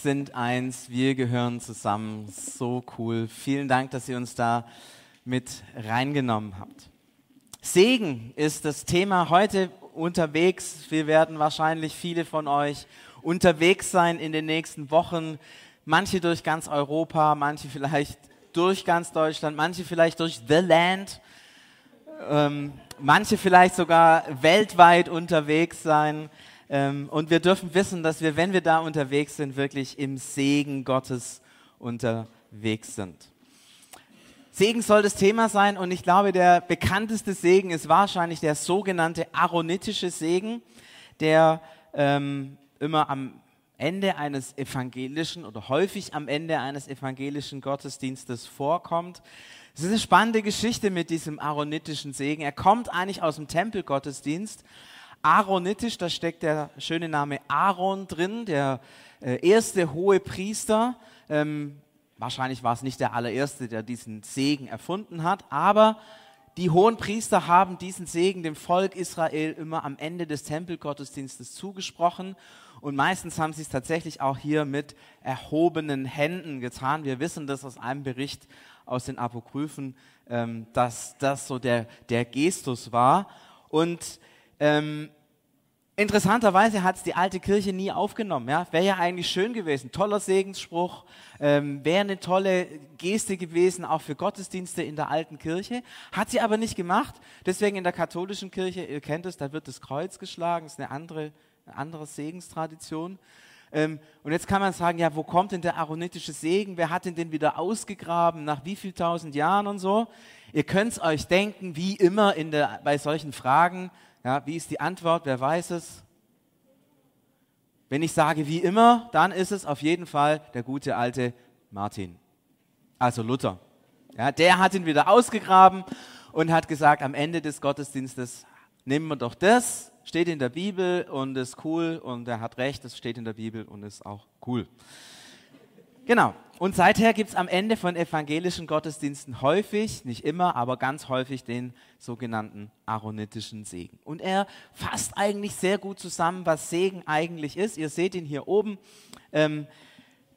sind eins, wir gehören zusammen. So cool. Vielen Dank, dass ihr uns da mit reingenommen habt. Segen ist das Thema heute unterwegs. Wir werden wahrscheinlich viele von euch unterwegs sein in den nächsten Wochen. Manche durch ganz Europa, manche vielleicht durch ganz Deutschland, manche vielleicht durch The Land, ähm, manche vielleicht sogar weltweit unterwegs sein. Ähm, und wir dürfen wissen, dass wir, wenn wir da unterwegs sind, wirklich im Segen Gottes unterwegs sind. Segen soll das Thema sein und ich glaube, der bekannteste Segen ist wahrscheinlich der sogenannte aaronitische Segen, der ähm, immer am Ende eines evangelischen oder häufig am Ende eines evangelischen Gottesdienstes vorkommt. Es ist eine spannende Geschichte mit diesem aaronitischen Segen. Er kommt eigentlich aus dem Tempelgottesdienst Aaronitisch, da steckt der schöne Name Aaron drin, der äh, erste hohe Priester. Ähm, wahrscheinlich war es nicht der allererste, der diesen Segen erfunden hat, aber die hohen Priester haben diesen Segen dem Volk Israel immer am Ende des Tempelgottesdienstes zugesprochen. Und meistens haben sie es tatsächlich auch hier mit erhobenen Händen getan. Wir wissen das aus einem Bericht aus den Apokryphen, ähm, dass das so der, der Gestus war. Und ähm, interessanterweise hat es die alte Kirche nie aufgenommen. Ja? Wäre ja eigentlich schön gewesen. Toller Segensspruch. Ähm, Wäre eine tolle Geste gewesen, auch für Gottesdienste in der alten Kirche. Hat sie aber nicht gemacht. Deswegen in der katholischen Kirche, ihr kennt es, da wird das Kreuz geschlagen. Das ist eine andere, eine andere Segenstradition. Ähm, und jetzt kann man sagen, ja, wo kommt denn der aaronitische Segen? Wer hat denn den wieder ausgegraben? Nach wie viel tausend Jahren und so? Ihr könnt es euch denken, wie immer in der, bei solchen Fragen, ja, wie ist die Antwort? Wer weiß es? Wenn ich sage wie immer, dann ist es auf jeden Fall der gute alte Martin, also Luther. Ja, der hat ihn wieder ausgegraben und hat gesagt, am Ende des Gottesdienstes nehmen wir doch das, steht in der Bibel und ist cool und er hat recht, das steht in der Bibel und ist auch cool. Genau. Und seither gibt es am Ende von evangelischen Gottesdiensten häufig, nicht immer, aber ganz häufig den sogenannten aaronitischen Segen. Und er fasst eigentlich sehr gut zusammen, was Segen eigentlich ist. Ihr seht ihn hier oben. Ähm,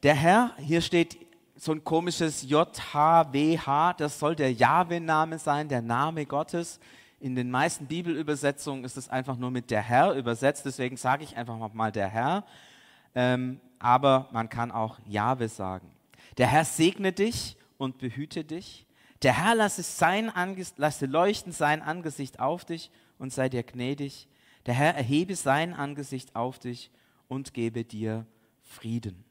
der Herr, hier steht so ein komisches JHWH, das soll der Jahwe-Name sein, der Name Gottes. In den meisten Bibelübersetzungen ist es einfach nur mit der Herr übersetzt, deswegen sage ich einfach mal der Herr. Ähm, aber man kann auch Jahwe sagen. Der Herr segne dich und behüte dich. Der Herr lasse, sein lasse leuchten sein Angesicht auf dich und sei dir gnädig. Der Herr erhebe sein Angesicht auf dich und gebe dir Frieden.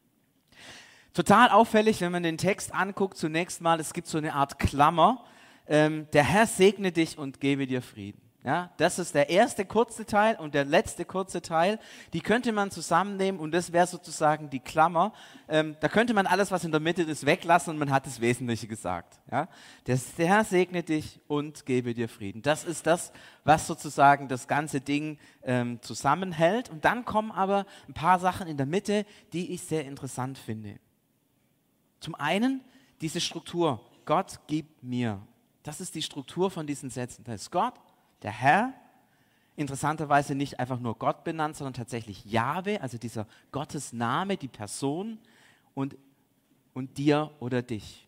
Total auffällig, wenn man den Text anguckt, zunächst mal, es gibt so eine Art Klammer. Ähm, der Herr segne dich und gebe dir Frieden. Ja, das ist der erste kurze Teil und der letzte kurze Teil. Die könnte man zusammennehmen und das wäre sozusagen die Klammer. Ähm, da könnte man alles, was in der Mitte ist, weglassen und man hat das Wesentliche gesagt. Ja? Der Herr segne dich und gebe dir Frieden. Das ist das, was sozusagen das ganze Ding ähm, zusammenhält. Und dann kommen aber ein paar Sachen in der Mitte, die ich sehr interessant finde. Zum einen diese Struktur. Gott gibt mir. Das ist die Struktur von diesen Sätzen. Da ist Gott der Herr, interessanterweise nicht einfach nur Gott benannt, sondern tatsächlich Jahwe, also dieser Gottesname, die Person und, und dir oder dich.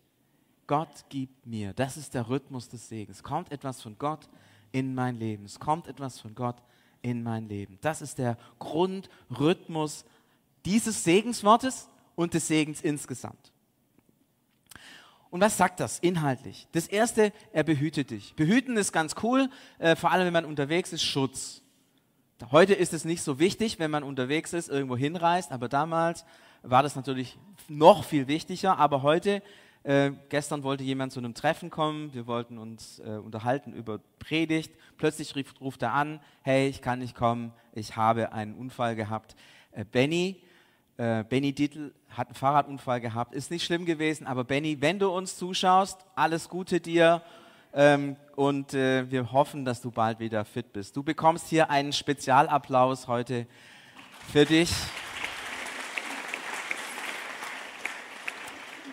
Gott gibt mir. Das ist der Rhythmus des Segens. Kommt etwas von Gott in mein Leben. Es kommt etwas von Gott in mein Leben. Das ist der Grundrhythmus dieses Segenswortes und des Segens insgesamt. Und was sagt das inhaltlich? Das erste, er behütet dich. Behüten ist ganz cool, äh, vor allem wenn man unterwegs ist, Schutz. Heute ist es nicht so wichtig, wenn man unterwegs ist, irgendwo hinreist, aber damals war das natürlich noch viel wichtiger. Aber heute, äh, gestern wollte jemand zu einem Treffen kommen, wir wollten uns äh, unterhalten über Predigt. Plötzlich rief, ruft er an, hey, ich kann nicht kommen, ich habe einen Unfall gehabt. Äh, Benny, äh, Benny Dietl hat einen Fahrradunfall gehabt, ist nicht schlimm gewesen, aber Benny, wenn du uns zuschaust, alles Gute dir ähm, und äh, wir hoffen, dass du bald wieder fit bist. Du bekommst hier einen Spezialapplaus heute für dich.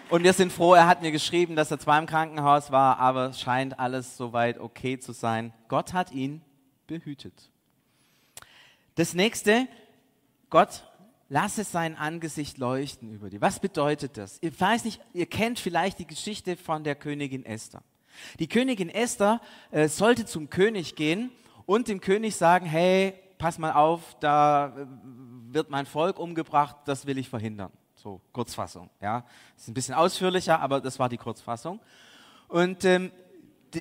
Und wir sind froh, er hat mir geschrieben, dass er zwar im Krankenhaus war, aber scheint alles soweit okay zu sein. Gott hat ihn behütet. Das nächste, Gott lasse sein Angesicht leuchten über dir. Was bedeutet das? Ich weiß nicht, ihr kennt vielleicht die Geschichte von der Königin Esther. Die Königin Esther äh, sollte zum König gehen und dem König sagen, hey, pass mal auf, da äh, wird mein Volk umgebracht, das will ich verhindern. So, Kurzfassung. Ja, ist ein bisschen ausführlicher, aber das war die Kurzfassung. Und ähm,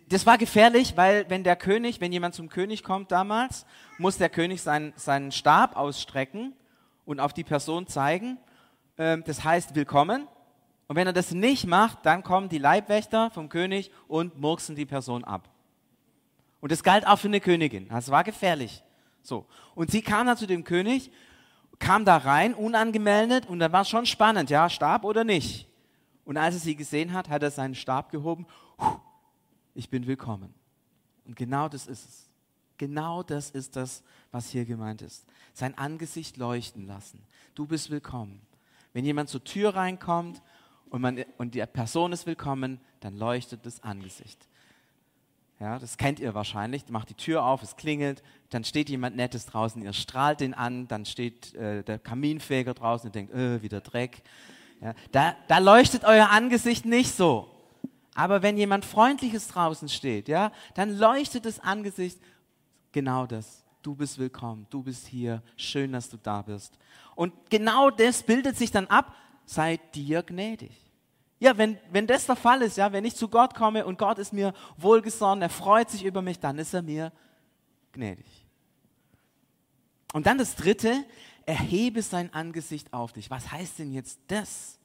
das war gefährlich, weil wenn der König, wenn jemand zum König kommt damals, muss der König seinen, seinen Stab ausstrecken und auf die Person zeigen. Ähm, das heißt willkommen. Und wenn er das nicht macht, dann kommen die Leibwächter vom König und murksen die Person ab. Und das galt auch für eine Königin. Das war gefährlich. So. Und sie kam dann zu dem König, kam da rein, unangemeldet, und dann war es schon spannend, ja, Stab oder nicht. Und als er sie gesehen hat, hat er seinen Stab gehoben. Ich bin willkommen. Und genau das ist es. Genau das ist das, was hier gemeint ist. Sein Angesicht leuchten lassen. Du bist willkommen. Wenn jemand zur Tür reinkommt und, man, und die Person ist willkommen, dann leuchtet das Angesicht. Ja, das kennt ihr wahrscheinlich. Macht die Tür auf, es klingelt, dann steht jemand Nettes draußen, ihr strahlt den an, dann steht äh, der Kaminfeger draußen und denkt, äh, wieder Dreck. Ja, da, da leuchtet euer Angesicht nicht so. Aber wenn jemand Freundliches draußen steht, ja, dann leuchtet das Angesicht genau das. Du bist willkommen, du bist hier, schön, dass du da bist. Und genau das bildet sich dann ab, sei dir gnädig. Ja, wenn, wenn das der Fall ist, ja, wenn ich zu Gott komme und Gott ist mir wohlgesonnen, er freut sich über mich, dann ist er mir gnädig. Und dann das dritte, erhebe sein Angesicht auf dich. Was heißt denn jetzt das?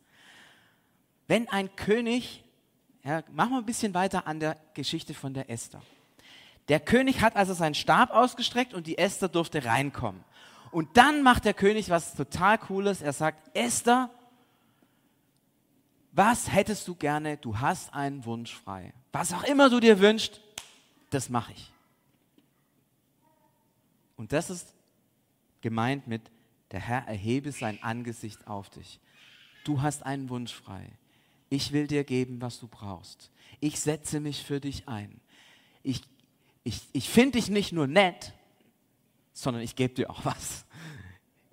Wenn ein König, ja, machen wir ein bisschen weiter an der Geschichte von der Esther. Der König hat also seinen Stab ausgestreckt und die Esther durfte reinkommen. Und dann macht der König was total Cooles. Er sagt, Esther, was hättest du gerne? Du hast einen Wunsch frei. Was auch immer du dir wünschst, das mache ich. Und das ist gemeint mit, der Herr erhebe sein Angesicht auf dich. Du hast einen Wunsch frei. Ich will dir geben, was du brauchst. Ich setze mich für dich ein. Ich, ich, ich finde dich nicht nur nett, sondern ich gebe dir auch was.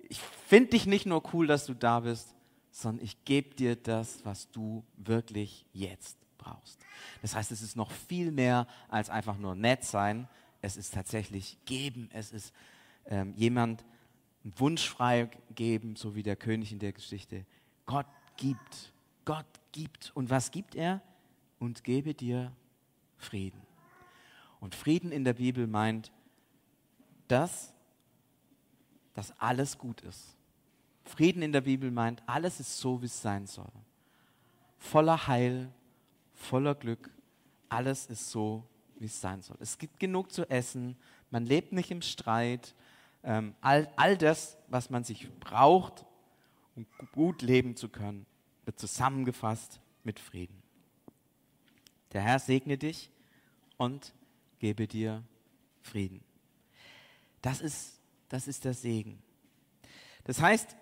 Ich finde dich nicht nur cool, dass du da bist, sondern ich gebe dir das, was du wirklich jetzt brauchst. Das heißt, es ist noch viel mehr als einfach nur nett sein. Es ist tatsächlich geben. Es ist ähm, jemand einen Wunsch freigeben, so wie der König in der Geschichte. Gott gibt. Gott gibt. Und was gibt er? Und gebe dir Frieden. Und Frieden in der Bibel meint das, dass alles gut ist Frieden in der Bibel meint, alles ist so, wie es sein soll. Voller Heil, voller Glück, alles ist so, wie es sein soll. Es gibt genug zu essen, man lebt nicht im Streit. Ähm, all, all das, was man sich braucht, um gut leben zu können, wird zusammengefasst mit Frieden. Der Herr segne dich und gebe dir Frieden. Das ist, das ist der Segen. Das heißt,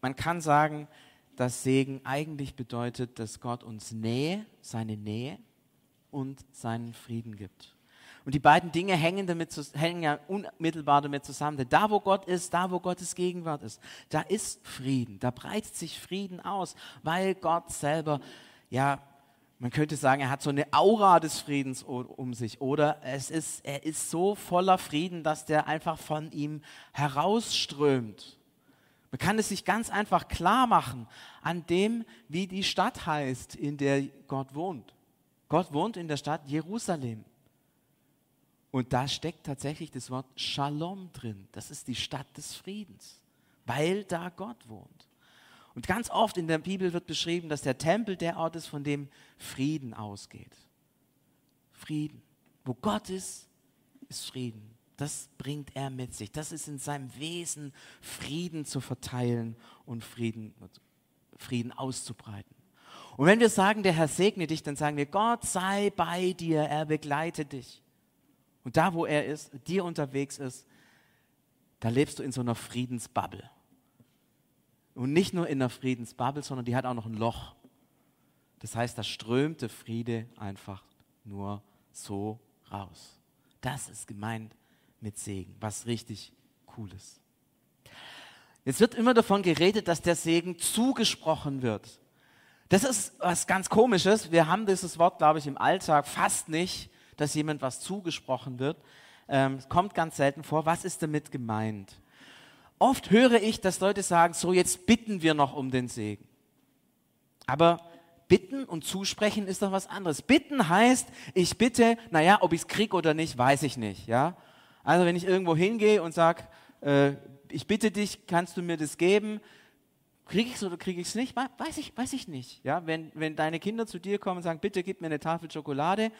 man kann sagen, dass Segen eigentlich bedeutet, dass Gott uns Nähe, seine Nähe und seinen Frieden gibt. Und die beiden Dinge hängen, damit, hängen ja unmittelbar damit zusammen. Denn da, wo Gott ist, da, wo Gottes Gegenwart ist, da ist Frieden. Da breitet sich Frieden aus, weil Gott selber, ja, man könnte sagen, er hat so eine Aura des Friedens um sich. Oder es ist, er ist so voller Frieden, dass der einfach von ihm herausströmt. Man kann es sich ganz einfach klar machen an dem, wie die Stadt heißt, in der Gott wohnt. Gott wohnt in der Stadt Jerusalem. Und da steckt tatsächlich das Wort Shalom drin. Das ist die Stadt des Friedens, weil da Gott wohnt. Und ganz oft in der Bibel wird beschrieben, dass der Tempel der Ort ist, von dem Frieden ausgeht. Frieden. Wo Gott ist, ist Frieden. Das bringt er mit sich. Das ist in seinem Wesen, Frieden zu verteilen und Frieden, Frieden auszubreiten. Und wenn wir sagen, der Herr segne dich, dann sagen wir, Gott sei bei dir, er begleite dich. Und da, wo er ist, dir unterwegs ist, da lebst du in so einer Friedensbubble. Und nicht nur in einer Friedensbubble, sondern die hat auch noch ein Loch. Das heißt, da strömt der Friede einfach nur so raus. Das ist gemeint mit Segen, was richtig cool ist. Jetzt wird immer davon geredet, dass der Segen zugesprochen wird. Das ist was ganz Komisches. Wir haben dieses Wort, glaube ich, im Alltag fast nicht, dass jemand was zugesprochen wird. Ähm, kommt ganz selten vor. Was ist damit gemeint? Oft höre ich, dass Leute sagen, so jetzt bitten wir noch um den Segen. Aber bitten und zusprechen ist doch was anderes. Bitten heißt, ich bitte, naja, ob ich es kriege oder nicht, weiß ich nicht. Ja? Also wenn ich irgendwo hingehe und sage, äh, ich bitte dich, kannst du mir das geben? Kriege ich es oder kriege ich es nicht? Weiß ich, weiß ich nicht. Ja? Wenn, wenn deine Kinder zu dir kommen und sagen, bitte gib mir eine Tafel Schokolade,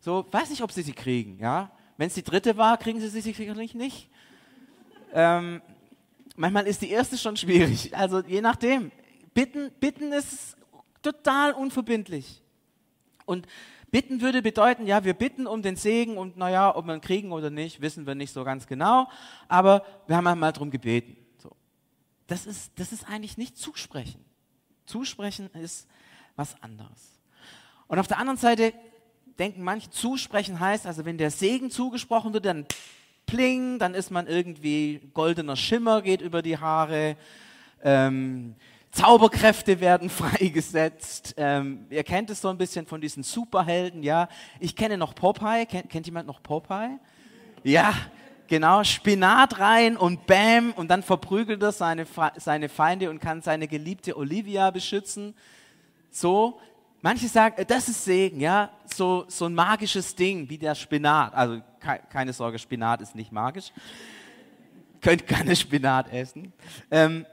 so, weiß ich, ob sie sie kriegen. Ja? Wenn es die dritte war, kriegen sie sie sicherlich nicht. Ähm, manchmal ist die erste schon schwierig. Also je nachdem. Bitten, bitten ist total unverbindlich. Und bitten würde bedeuten, ja, wir bitten um den Segen und naja, ob wir ihn kriegen oder nicht, wissen wir nicht so ganz genau, aber wir haben einmal darum gebeten. So. Das, ist, das ist eigentlich nicht zusprechen. Zusprechen ist was anderes. Und auf der anderen Seite denken manche, zusprechen heißt, also wenn der Segen zugesprochen wird, dann pling, dann ist man irgendwie goldener Schimmer geht über die Haare. Ähm, Zauberkräfte werden freigesetzt. Ähm, ihr kennt es so ein bisschen von diesen Superhelden, ja. Ich kenne noch Popeye. Kennt, kennt jemand noch Popeye? Ja, genau. Spinat rein und Bam und dann verprügelt er seine, seine Feinde und kann seine geliebte Olivia beschützen. So. Manche sagen, äh, das ist Segen, ja. So, so ein magisches Ding wie der Spinat. Also keine Sorge, Spinat ist nicht magisch. Könnt keine Spinat essen. Ähm,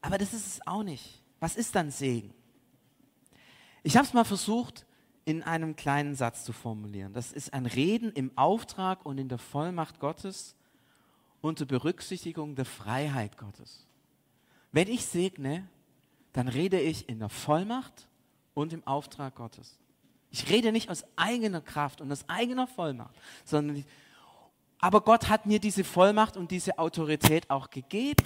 aber das ist es auch nicht. Was ist dann Segen? Ich habe es mal versucht, in einem kleinen Satz zu formulieren. Das ist ein Reden im Auftrag und in der Vollmacht Gottes unter Berücksichtigung der Freiheit Gottes. Wenn ich segne, dann rede ich in der Vollmacht und im Auftrag Gottes. Ich rede nicht aus eigener Kraft und aus eigener Vollmacht, sondern ich, aber Gott hat mir diese Vollmacht und diese Autorität auch gegeben.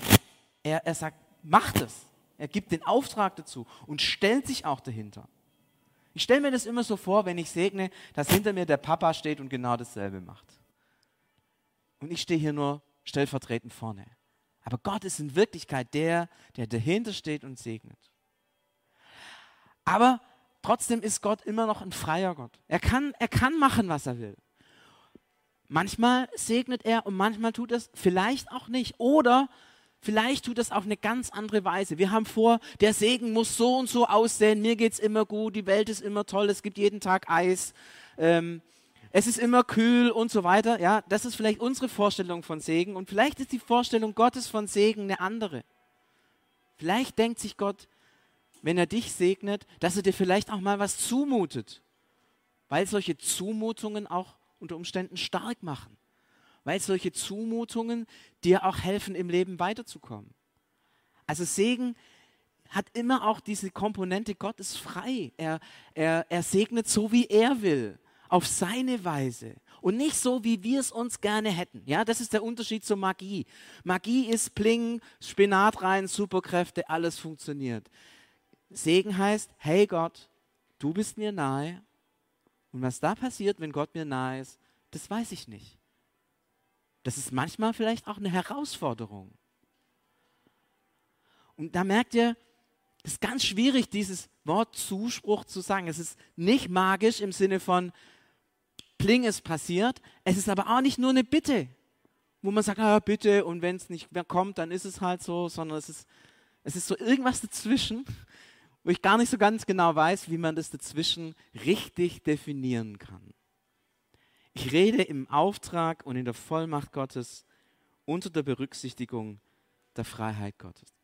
Er, er sagt, macht es. Er gibt den Auftrag dazu und stellt sich auch dahinter. Ich stelle mir das immer so vor, wenn ich segne, dass hinter mir der Papa steht und genau dasselbe macht. Und ich stehe hier nur stellvertretend vorne. Aber Gott ist in Wirklichkeit der, der dahinter steht und segnet. Aber trotzdem ist Gott immer noch ein freier Gott. Er kann, er kann machen, was er will. Manchmal segnet er und manchmal tut es vielleicht auch nicht. Oder Vielleicht tut das auf eine ganz andere Weise. Wir haben vor, der Segen muss so und so aussehen, mir geht es immer gut, die Welt ist immer toll, es gibt jeden Tag Eis, ähm, es ist immer kühl und so weiter. Ja, das ist vielleicht unsere Vorstellung von Segen und vielleicht ist die Vorstellung Gottes von Segen eine andere. Vielleicht denkt sich Gott, wenn er dich segnet, dass er dir vielleicht auch mal was zumutet, weil solche Zumutungen auch unter Umständen stark machen weil solche Zumutungen dir auch helfen, im Leben weiterzukommen. Also Segen hat immer auch diese Komponente, Gott ist frei. Er, er, er segnet so, wie er will, auf seine Weise und nicht so, wie wir es uns gerne hätten. Ja, das ist der Unterschied zur Magie. Magie ist Pling, Spinat rein, Superkräfte, alles funktioniert. Segen heißt, hey Gott, du bist mir nahe. Und was da passiert, wenn Gott mir nahe ist, das weiß ich nicht. Das ist manchmal vielleicht auch eine Herausforderung. Und da merkt ihr, es ist ganz schwierig, dieses Wort Zuspruch zu sagen. Es ist nicht magisch im Sinne von Pling ist passiert. Es ist aber auch nicht nur eine Bitte, wo man sagt, ah, bitte, und wenn es nicht mehr kommt, dann ist es halt so, sondern es ist, es ist so irgendwas dazwischen, wo ich gar nicht so ganz genau weiß, wie man das dazwischen richtig definieren kann. Ich rede im Auftrag und in der Vollmacht Gottes unter der Berücksichtigung der Freiheit Gottes.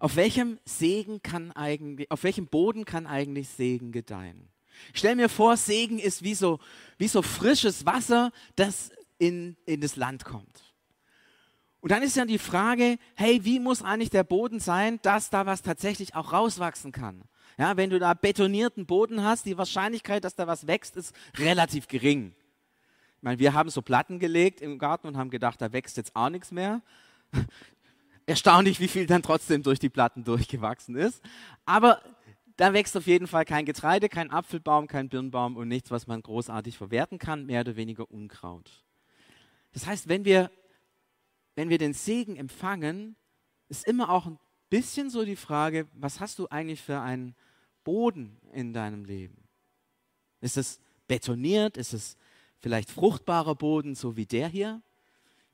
Auf welchem Segen kann eigentlich, auf welchem Boden kann eigentlich Segen gedeihen? Ich stelle mir vor, Segen ist wie so, wie so frisches Wasser, das in, in das Land kommt. Und dann ist ja die Frage, hey, wie muss eigentlich der Boden sein, dass da was tatsächlich auch rauswachsen kann? Ja, wenn du da betonierten Boden hast, die Wahrscheinlichkeit, dass da was wächst, ist relativ gering. Ich meine, wir haben so Platten gelegt im Garten und haben gedacht, da wächst jetzt auch nichts mehr. Erstaunlich, wie viel dann trotzdem durch die Platten durchgewachsen ist. Aber da wächst auf jeden Fall kein Getreide, kein Apfelbaum, kein Birnbaum und nichts, was man großartig verwerten kann, mehr oder weniger Unkraut. Das heißt, wenn wir, wenn wir den Segen empfangen, ist immer auch ein bisschen so die Frage, was hast du eigentlich für einen Boden in deinem Leben? Ist es betoniert? Ist es vielleicht fruchtbarer Boden, so wie der hier?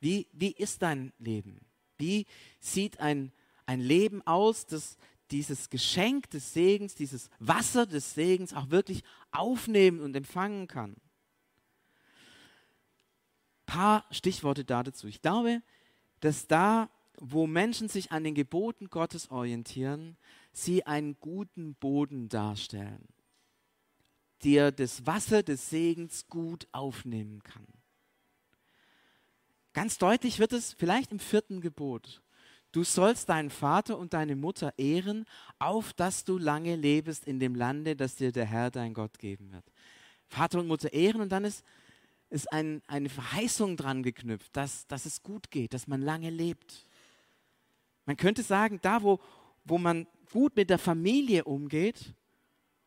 Wie, wie ist dein Leben? Wie sieht ein, ein Leben aus, das dieses Geschenk des Segens, dieses Wasser des Segens auch wirklich aufnehmen und empfangen kann? Ein paar Stichworte dazu. Ich glaube, dass da, wo Menschen sich an den Geboten Gottes orientieren, sie einen guten Boden darstellen der das Wasser des Segens gut aufnehmen kann. Ganz deutlich wird es vielleicht im vierten Gebot. Du sollst deinen Vater und deine Mutter ehren, auf dass du lange lebst in dem Lande, das dir der Herr dein Gott geben wird. Vater und Mutter ehren und dann ist, ist ein, eine Verheißung dran geknüpft, dass, dass es gut geht, dass man lange lebt. Man könnte sagen, da wo, wo man gut mit der Familie umgeht,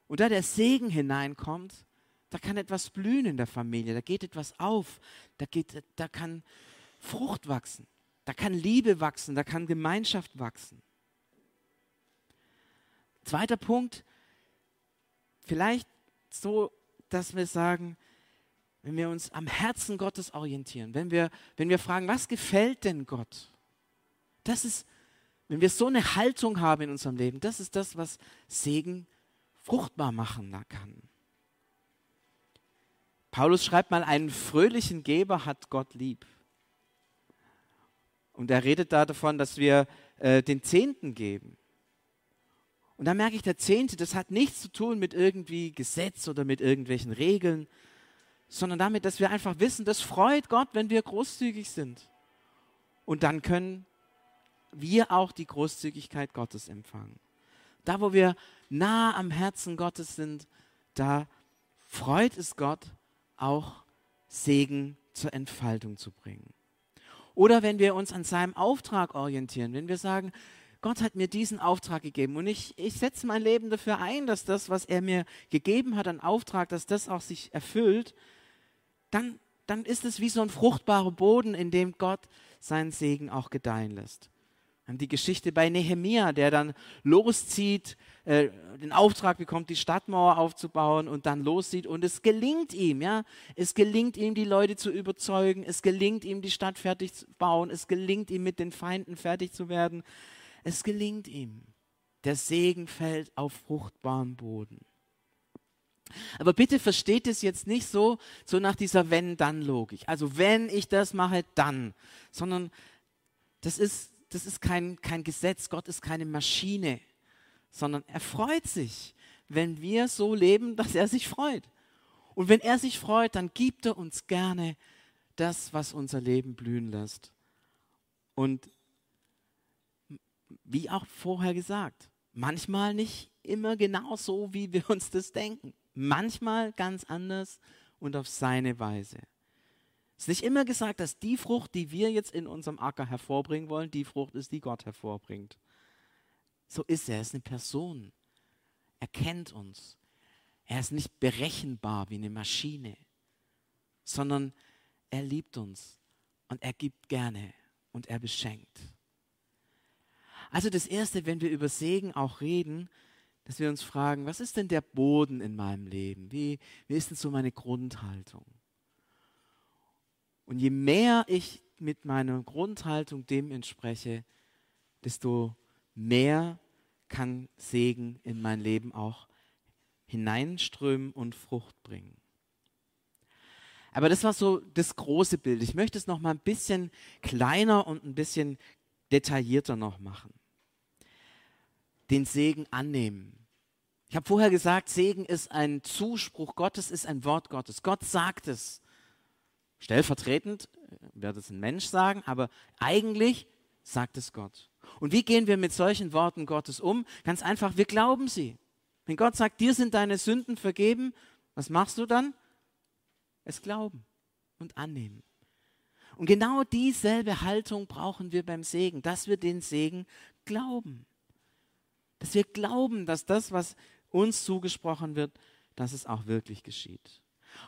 und da der Segen hineinkommt, da kann etwas blühen in der Familie, da geht etwas auf, da, geht, da kann Frucht wachsen, da kann Liebe wachsen, da kann Gemeinschaft wachsen. Zweiter Punkt, vielleicht so, dass wir sagen, wenn wir uns am Herzen Gottes orientieren, wenn wir, wenn wir fragen, was gefällt denn Gott? Das ist, wenn wir so eine Haltung haben in unserem Leben, das ist das, was Segen fruchtbar machen kann. Paulus schreibt mal, einen fröhlichen Geber hat Gott lieb. Und er redet da davon, dass wir äh, den Zehnten geben. Und da merke ich, der Zehnte, das hat nichts zu tun mit irgendwie Gesetz oder mit irgendwelchen Regeln, sondern damit, dass wir einfach wissen, das freut Gott, wenn wir großzügig sind. Und dann können wir auch die Großzügigkeit Gottes empfangen. Da, wo wir nah am Herzen Gottes sind, da freut es Gott, auch Segen zur Entfaltung zu bringen. Oder wenn wir uns an seinem Auftrag orientieren, wenn wir sagen, Gott hat mir diesen Auftrag gegeben und ich, ich setze mein Leben dafür ein, dass das, was er mir gegeben hat, an Auftrag, dass das auch sich erfüllt, dann, dann ist es wie so ein fruchtbarer Boden, in dem Gott seinen Segen auch gedeihen lässt. Die Geschichte bei Nehemia, der dann loszieht, äh, den Auftrag bekommt, die Stadtmauer aufzubauen und dann loszieht und es gelingt ihm, ja. Es gelingt ihm, die Leute zu überzeugen, es gelingt ihm, die Stadt fertig zu bauen, es gelingt ihm, mit den Feinden fertig zu werden. Es gelingt ihm. Der Segen fällt auf fruchtbaren Boden. Aber bitte versteht es jetzt nicht so, so nach dieser Wenn-Dann-Logik. Also wenn ich das mache, dann. Sondern das ist das ist kein, kein Gesetz, Gott ist keine Maschine, sondern er freut sich, wenn wir so leben, dass er sich freut. Und wenn er sich freut, dann gibt er uns gerne das, was unser Leben blühen lässt. Und wie auch vorher gesagt, manchmal nicht immer genau so, wie wir uns das denken. Manchmal ganz anders und auf seine Weise. Es ist nicht immer gesagt, dass die Frucht, die wir jetzt in unserem Acker hervorbringen wollen, die Frucht ist, die Gott hervorbringt. So ist er. Er ist eine Person. Er kennt uns. Er ist nicht berechenbar wie eine Maschine, sondern er liebt uns und er gibt gerne und er beschenkt. Also das Erste, wenn wir über Segen auch reden, dass wir uns fragen, was ist denn der Boden in meinem Leben? Wie, wie ist denn so meine Grundhaltung? Und je mehr ich mit meiner Grundhaltung dem entspreche, desto mehr kann Segen in mein Leben auch hineinströmen und Frucht bringen. Aber das war so das große Bild. Ich möchte es noch mal ein bisschen kleiner und ein bisschen detaillierter noch machen. Den Segen annehmen. Ich habe vorher gesagt, Segen ist ein Zuspruch Gottes, ist ein Wort Gottes. Gott sagt es. Stellvertretend äh, wird es ein Mensch sagen, aber eigentlich sagt es Gott. Und wie gehen wir mit solchen Worten Gottes um? Ganz einfach, wir glauben sie. Wenn Gott sagt, dir sind deine Sünden vergeben, was machst du dann? Es glauben und annehmen. Und genau dieselbe Haltung brauchen wir beim Segen, dass wir den Segen glauben. Dass wir glauben, dass das, was uns zugesprochen wird, dass es auch wirklich geschieht.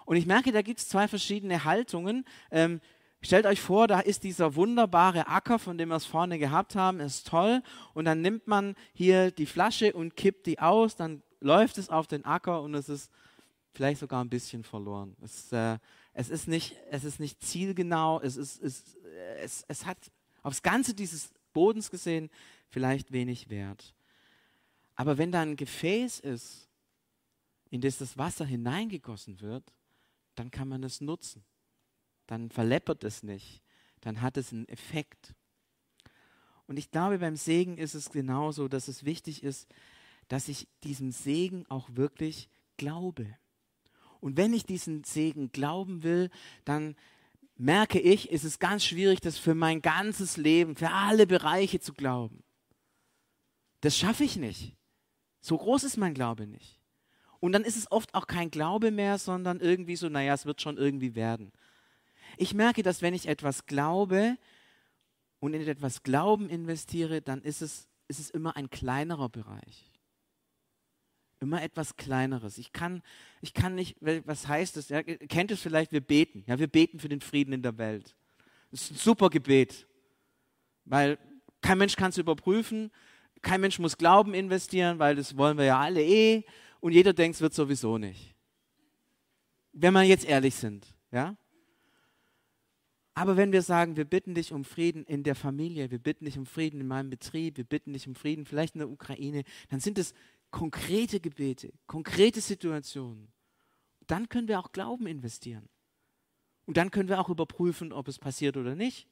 Und ich merke, da gibt es zwei verschiedene Haltungen. Ähm, stellt euch vor, da ist dieser wunderbare Acker, von dem wir es vorne gehabt haben, ist toll. Und dann nimmt man hier die Flasche und kippt die aus, dann läuft es auf den Acker und es ist vielleicht sogar ein bisschen verloren. Es, äh, es, ist, nicht, es ist nicht zielgenau, es, ist, es, es, es hat aufs Ganze dieses Bodens gesehen vielleicht wenig Wert. Aber wenn da ein Gefäß ist, in das das Wasser hineingegossen wird, dann kann man es nutzen. Dann verleppert es nicht. Dann hat es einen Effekt. Und ich glaube, beim Segen ist es genauso, dass es wichtig ist, dass ich diesem Segen auch wirklich glaube. Und wenn ich diesen Segen glauben will, dann merke ich, ist es ganz schwierig, das für mein ganzes Leben, für alle Bereiche zu glauben. Das schaffe ich nicht. So groß ist mein Glaube nicht. Und dann ist es oft auch kein Glaube mehr, sondern irgendwie so, naja, es wird schon irgendwie werden. Ich merke, dass wenn ich etwas glaube und in etwas Glauben investiere, dann ist es, ist es immer ein kleinerer Bereich. Immer etwas Kleineres. Ich kann, ich kann nicht, was heißt das? Ja, kennt es vielleicht, wir beten. Ja, wir beten für den Frieden in der Welt. Das ist ein super Gebet. Weil kein Mensch kann es überprüfen. Kein Mensch muss Glauben investieren, weil das wollen wir ja alle eh. Und jeder denkt, es wird sowieso nicht. Wenn wir jetzt ehrlich sind. Ja? Aber wenn wir sagen, wir bitten dich um Frieden in der Familie, wir bitten dich um Frieden in meinem Betrieb, wir bitten dich um Frieden vielleicht in der Ukraine, dann sind es konkrete Gebete, konkrete Situationen. Dann können wir auch Glauben investieren. Und dann können wir auch überprüfen, ob es passiert oder nicht.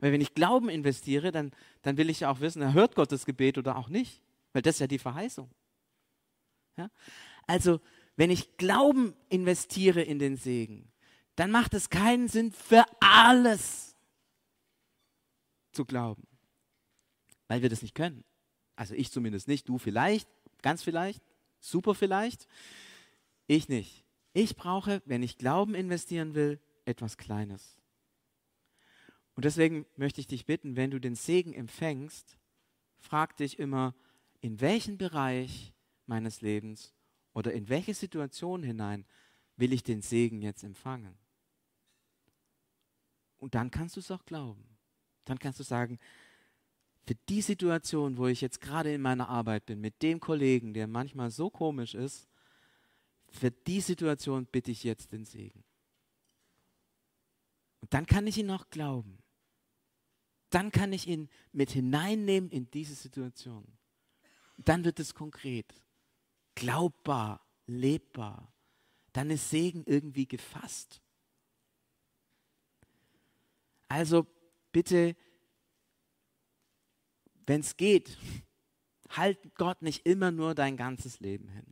Weil wenn ich Glauben investiere, dann, dann will ich ja auch wissen, hört Gott das Gebet oder auch nicht. Weil das ist ja die Verheißung. Ja? Also, wenn ich Glauben investiere in den Segen, dann macht es keinen Sinn, für alles zu glauben. Weil wir das nicht können. Also ich zumindest nicht, du vielleicht, ganz vielleicht, super vielleicht. Ich nicht. Ich brauche, wenn ich Glauben investieren will, etwas Kleines. Und deswegen möchte ich dich bitten, wenn du den Segen empfängst, frag dich immer, in welchen Bereich meines Lebens oder in welche Situation hinein will ich den Segen jetzt empfangen. Und dann kannst du es auch glauben. Dann kannst du sagen, für die Situation, wo ich jetzt gerade in meiner Arbeit bin, mit dem Kollegen, der manchmal so komisch ist, für die Situation bitte ich jetzt den Segen. Und dann kann ich ihn auch glauben. Dann kann ich ihn mit hineinnehmen in diese Situation. Dann wird es konkret, glaubbar, lebbar. Dann ist Segen irgendwie gefasst. Also bitte wenn es geht, halt Gott nicht immer nur dein ganzes Leben hin.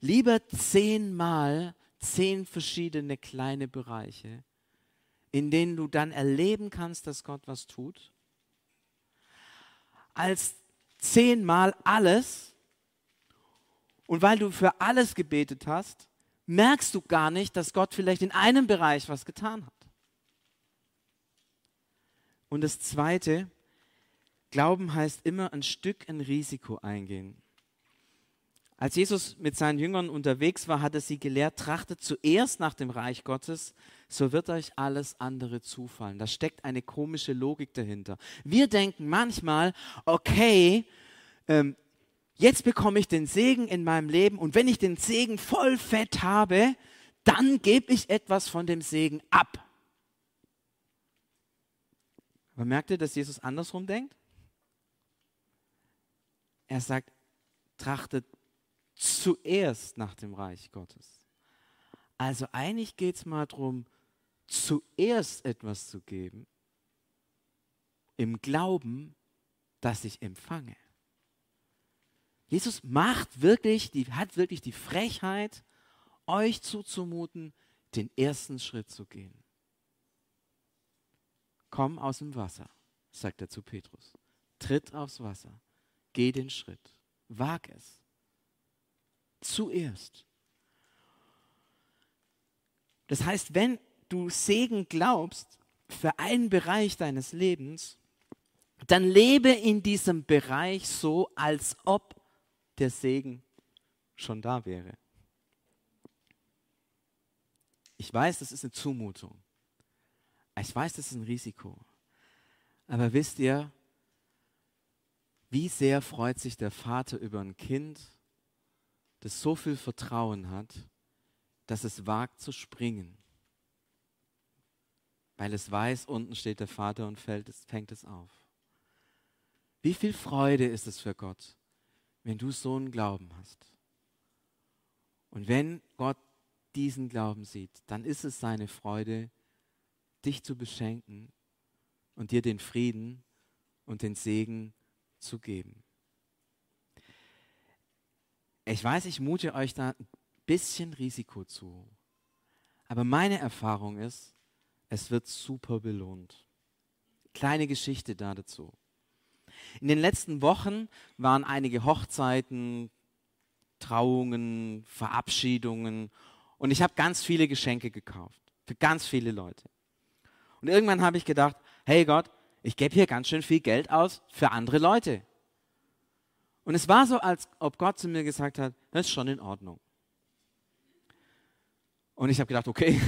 Lieber zehnmal zehn verschiedene kleine Bereiche, in denen du dann erleben kannst, dass Gott was tut, als zehnmal alles. Und weil du für alles gebetet hast, merkst du gar nicht, dass Gott vielleicht in einem Bereich was getan hat. Und das Zweite, Glauben heißt immer ein Stück ein Risiko eingehen. Als Jesus mit seinen Jüngern unterwegs war, hat er sie gelehrt, trachtet zuerst nach dem Reich Gottes, so wird euch alles andere zufallen. Da steckt eine komische Logik dahinter. Wir denken manchmal, okay, ähm, jetzt bekomme ich den Segen in meinem Leben und wenn ich den Segen voll fett habe, dann gebe ich etwas von dem Segen ab. Aber merkt ihr, dass Jesus andersrum denkt? Er sagt, trachtet zuerst nach dem Reich Gottes. Also eigentlich geht es mal darum, zuerst etwas zu geben, im Glauben, dass ich empfange. Jesus macht wirklich, die, hat wirklich die Frechheit, euch zuzumuten, den ersten Schritt zu gehen. Komm aus dem Wasser, sagt er zu Petrus. Tritt aufs Wasser. Geh den Schritt. Wag es. Zuerst. Das heißt, wenn du Segen glaubst für einen Bereich deines Lebens, dann lebe in diesem Bereich so, als ob der Segen schon da wäre. Ich weiß, das ist eine Zumutung. Ich weiß, das ist ein Risiko. Aber wisst ihr, wie sehr freut sich der Vater über ein Kind, das so viel Vertrauen hat, dass es wagt zu springen? Weil es weiß, unten steht der Vater und fällt fängt es auf. Wie viel Freude ist es für Gott, wenn du so einen Glauben hast? Und wenn Gott diesen Glauben sieht, dann ist es seine Freude, dich zu beschenken und dir den Frieden und den Segen zu geben. Ich weiß, ich mute euch da ein bisschen Risiko zu. Aber meine Erfahrung ist, es wird super belohnt. Kleine Geschichte da dazu. In den letzten Wochen waren einige Hochzeiten, Trauungen, Verabschiedungen und ich habe ganz viele Geschenke gekauft für ganz viele Leute. Und irgendwann habe ich gedacht, hey Gott, ich gebe hier ganz schön viel Geld aus für andere Leute. Und es war so, als ob Gott zu mir gesagt hat, das ist schon in Ordnung. Und ich habe gedacht, okay,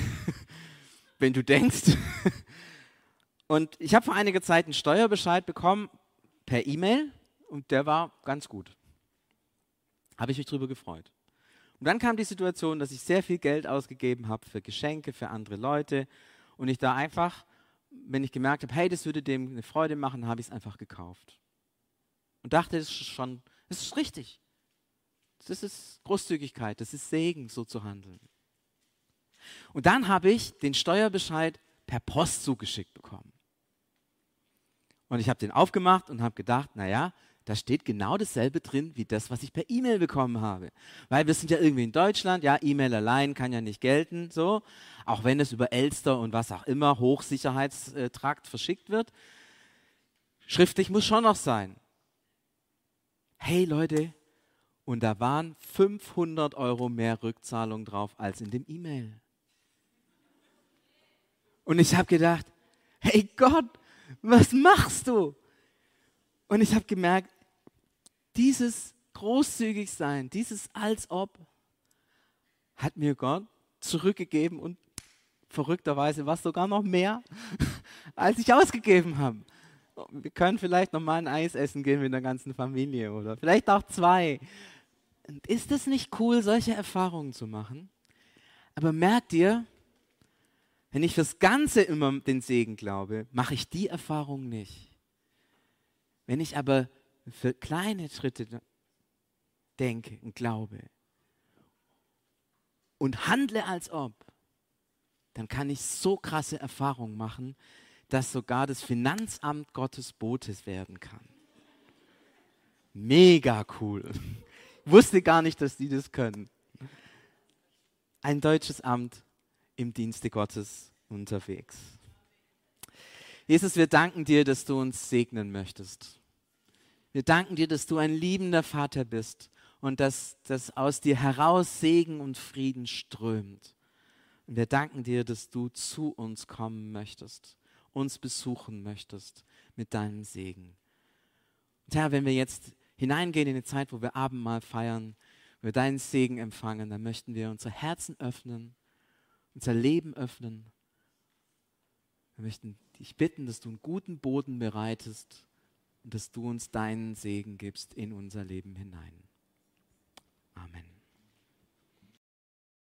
wenn du denkst. Und ich habe vor einiger Zeit einen Steuerbescheid bekommen per E-Mail und der war ganz gut. Habe ich mich darüber gefreut. Und dann kam die Situation, dass ich sehr viel Geld ausgegeben habe für Geschenke, für andere Leute und ich da einfach, wenn ich gemerkt habe, hey, das würde dem eine Freude machen, habe ich es einfach gekauft. Und dachte, das ist schon, das ist richtig. Das ist Großzügigkeit, das ist Segen, so zu handeln. Und dann habe ich den Steuerbescheid per Post zugeschickt bekommen. Und ich habe den aufgemacht und habe gedacht, naja, da steht genau dasselbe drin wie das, was ich per E-Mail bekommen habe. Weil wir sind ja irgendwie in Deutschland, ja, E-Mail allein kann ja nicht gelten, so. Auch wenn es über Elster und was auch immer, Hochsicherheitstrakt verschickt wird. Schriftlich muss schon noch sein. Hey Leute, und da waren 500 Euro mehr Rückzahlung drauf als in dem E-Mail. Und ich habe gedacht, hey Gott, was machst du? Und ich habe gemerkt, dieses großzügig sein, dieses als ob, hat mir Gott zurückgegeben und verrückterweise war es sogar noch mehr, als ich ausgegeben habe. Wir können vielleicht noch mal ein Eis essen gehen mit der ganzen Familie oder vielleicht auch zwei. Ist es nicht cool, solche Erfahrungen zu machen? Aber merkt ihr, wenn ich fürs Ganze immer den Segen glaube, mache ich die Erfahrung nicht. Wenn ich aber für kleine Schritte denke und glaube und handle als ob, dann kann ich so krasse Erfahrungen machen, dass sogar das Finanzamt Gottes Botes werden kann. Mega cool. Ich wusste gar nicht, dass die das können. Ein deutsches Amt im Dienste Gottes unterwegs. Jesus, wir danken dir, dass du uns segnen möchtest. Wir danken dir, dass du ein liebender Vater bist und dass, dass aus dir heraus Segen und Frieden strömt. Und wir danken dir, dass du zu uns kommen möchtest, uns besuchen möchtest mit deinem Segen. Und Herr, wenn wir jetzt hineingehen in die Zeit, wo wir Abendmahl feiern, wo wir deinen Segen empfangen, dann möchten wir unsere Herzen öffnen, unser Leben öffnen. Wir möchten dich bitten, dass du einen guten Boden bereitest und dass du uns deinen Segen gibst in unser Leben hinein. Amen.